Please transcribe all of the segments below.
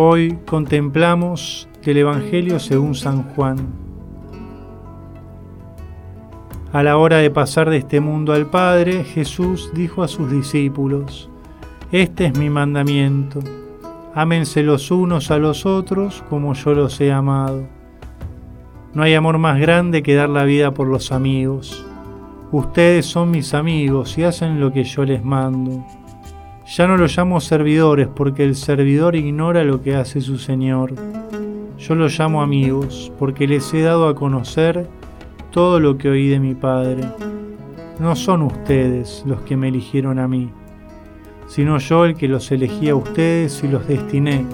Hoy contemplamos el Evangelio según San Juan. A la hora de pasar de este mundo al Padre, Jesús dijo a sus discípulos, Este es mi mandamiento, ámense los unos a los otros como yo los he amado. No hay amor más grande que dar la vida por los amigos. Ustedes son mis amigos y hacen lo que yo les mando. Ya no los llamo servidores porque el servidor ignora lo que hace su Señor. Yo los llamo amigos porque les he dado a conocer todo lo que oí de mi Padre. No son ustedes los que me eligieron a mí, sino yo el que los elegí a ustedes y los destiné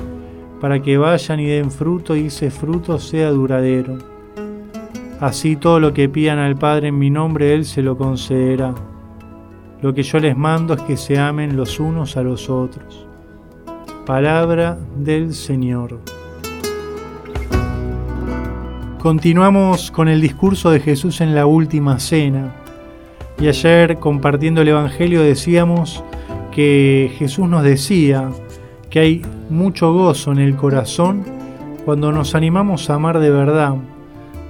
para que vayan y den fruto y ese fruto sea duradero Así todo lo que pidan al Padre en mi nombre, Él se lo concederá. Lo que yo les mando es que se amen los unos a los otros. Palabra del Señor. Continuamos con el discurso de Jesús en la última cena. Y ayer compartiendo el Evangelio decíamos que Jesús nos decía que hay mucho gozo en el corazón cuando nos animamos a amar de verdad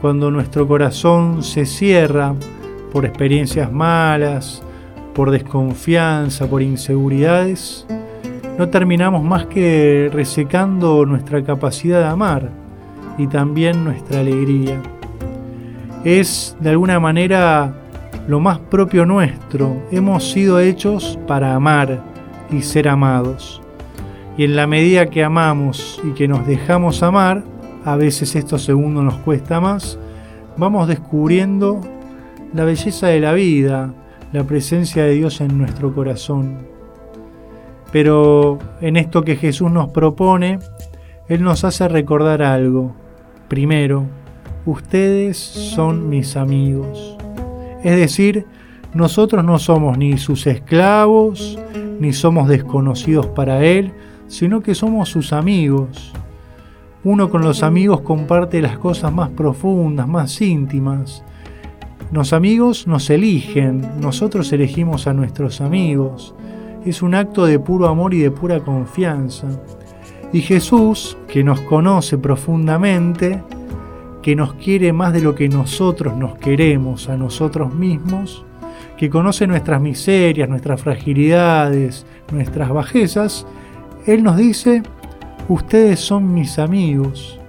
cuando nuestro corazón se cierra por experiencias malas, por desconfianza, por inseguridades, no terminamos más que resecando nuestra capacidad de amar y también nuestra alegría. Es de alguna manera lo más propio nuestro. Hemos sido hechos para amar y ser amados. Y en la medida que amamos y que nos dejamos amar, a veces estos segundos nos cuesta más, vamos descubriendo la belleza de la vida, la presencia de Dios en nuestro corazón. Pero en esto que Jesús nos propone, Él nos hace recordar algo. Primero, ustedes son mis amigos. Es decir, nosotros no somos ni sus esclavos, ni somos desconocidos para Él, sino que somos sus amigos. Uno con los amigos comparte las cosas más profundas, más íntimas. Los amigos nos eligen, nosotros elegimos a nuestros amigos. Es un acto de puro amor y de pura confianza. Y Jesús, que nos conoce profundamente, que nos quiere más de lo que nosotros nos queremos a nosotros mismos, que conoce nuestras miserias, nuestras fragilidades, nuestras bajezas, Él nos dice, Ustedes son mis amigos,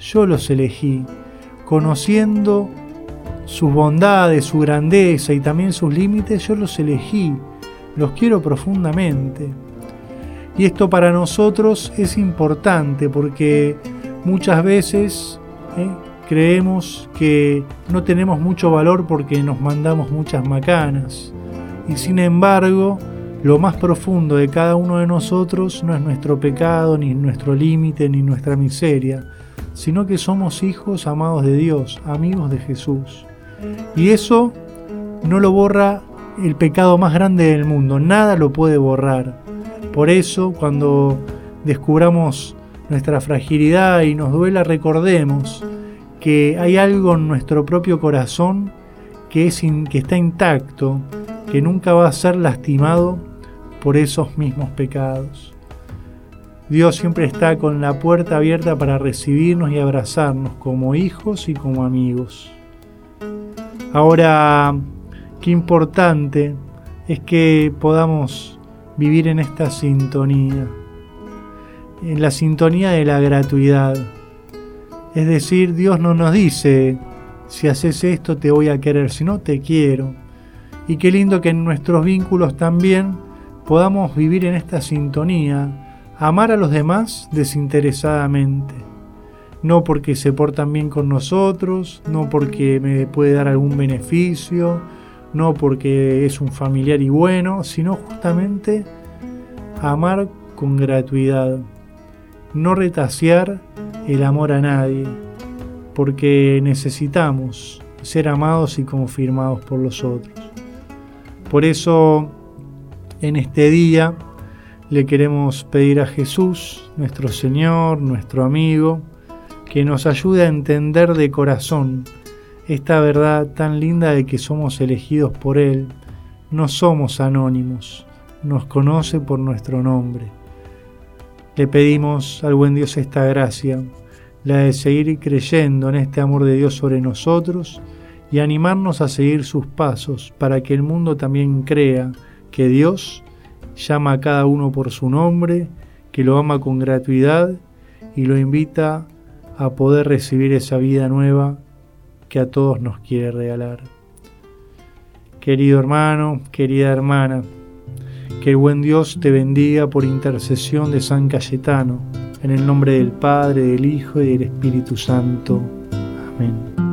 yo los elegí, conociendo sus bondades, su grandeza y también sus límites, yo los elegí, los quiero profundamente. Y esto para nosotros es importante porque muchas veces ¿eh? creemos que no tenemos mucho valor porque nos mandamos muchas macanas. Y sin embargo, lo más profundo de cada uno de nosotros no es nuestro pecado, ni nuestro límite, ni nuestra miseria, sino que somos hijos amados de Dios, amigos de Jesús. Y eso no lo borra el pecado más grande del mundo, nada lo puede borrar. Por eso, cuando descubramos nuestra fragilidad y nos duela, recordemos que hay algo en nuestro propio corazón que, es que está intacto, que nunca va a ser lastimado por esos mismos pecados. Dios siempre está con la puerta abierta para recibirnos y abrazarnos como hijos y como amigos. Ahora, qué importante es que podamos vivir en esta sintonía, en la sintonía de la gratuidad. Es decir, Dios no nos dice, si haces esto te voy a querer, sino te quiero. Y qué lindo que en nuestros vínculos también podamos vivir en esta sintonía, amar a los demás desinteresadamente, no porque se portan bien con nosotros, no porque me puede dar algún beneficio, no porque es un familiar y bueno, sino justamente amar con gratuidad. no retasear el amor a nadie, porque necesitamos ser amados y confirmados por los otros. Por eso, en este día, le queremos pedir a Jesús, nuestro Señor, nuestro amigo, que nos ayude a entender de corazón esta verdad tan linda de que somos elegidos por Él. No somos anónimos, nos conoce por nuestro nombre. Le pedimos al buen Dios esta gracia, la de seguir creyendo en este amor de Dios sobre nosotros y animarnos a seguir sus pasos para que el mundo también crea que Dios llama a cada uno por su nombre, que lo ama con gratuidad y lo invita a poder recibir esa vida nueva que a todos nos quiere regalar. Querido hermano, querida hermana, que el buen Dios te bendiga por intercesión de San Cayetano, en el nombre del Padre, del Hijo y del Espíritu Santo. Amén.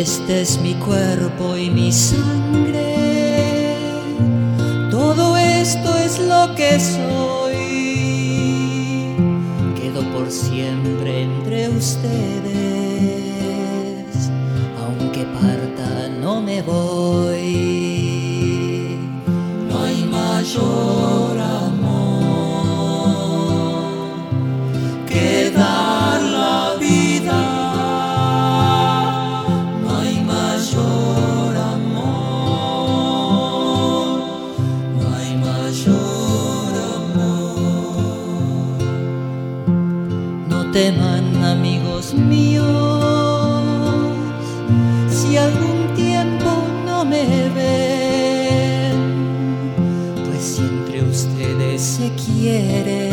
Este es mi cuerpo y mi sangre. Todo esto es lo que soy. Quedo por siempre entre ustedes. Amigos míos. Si algún tiempo no me ven, pues si entre ustedes se quieren,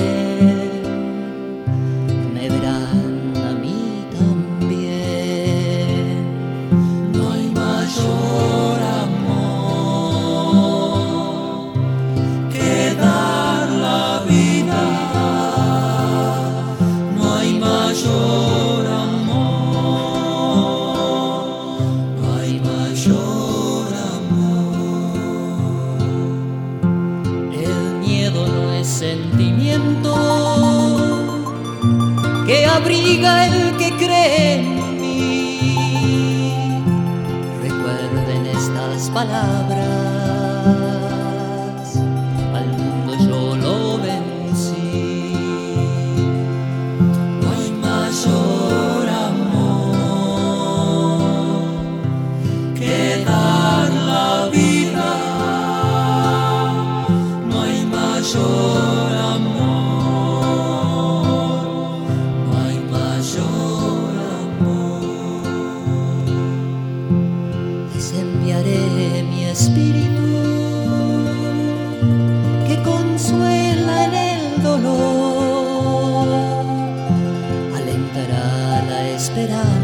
sentimiento que abriga el que cree esperar.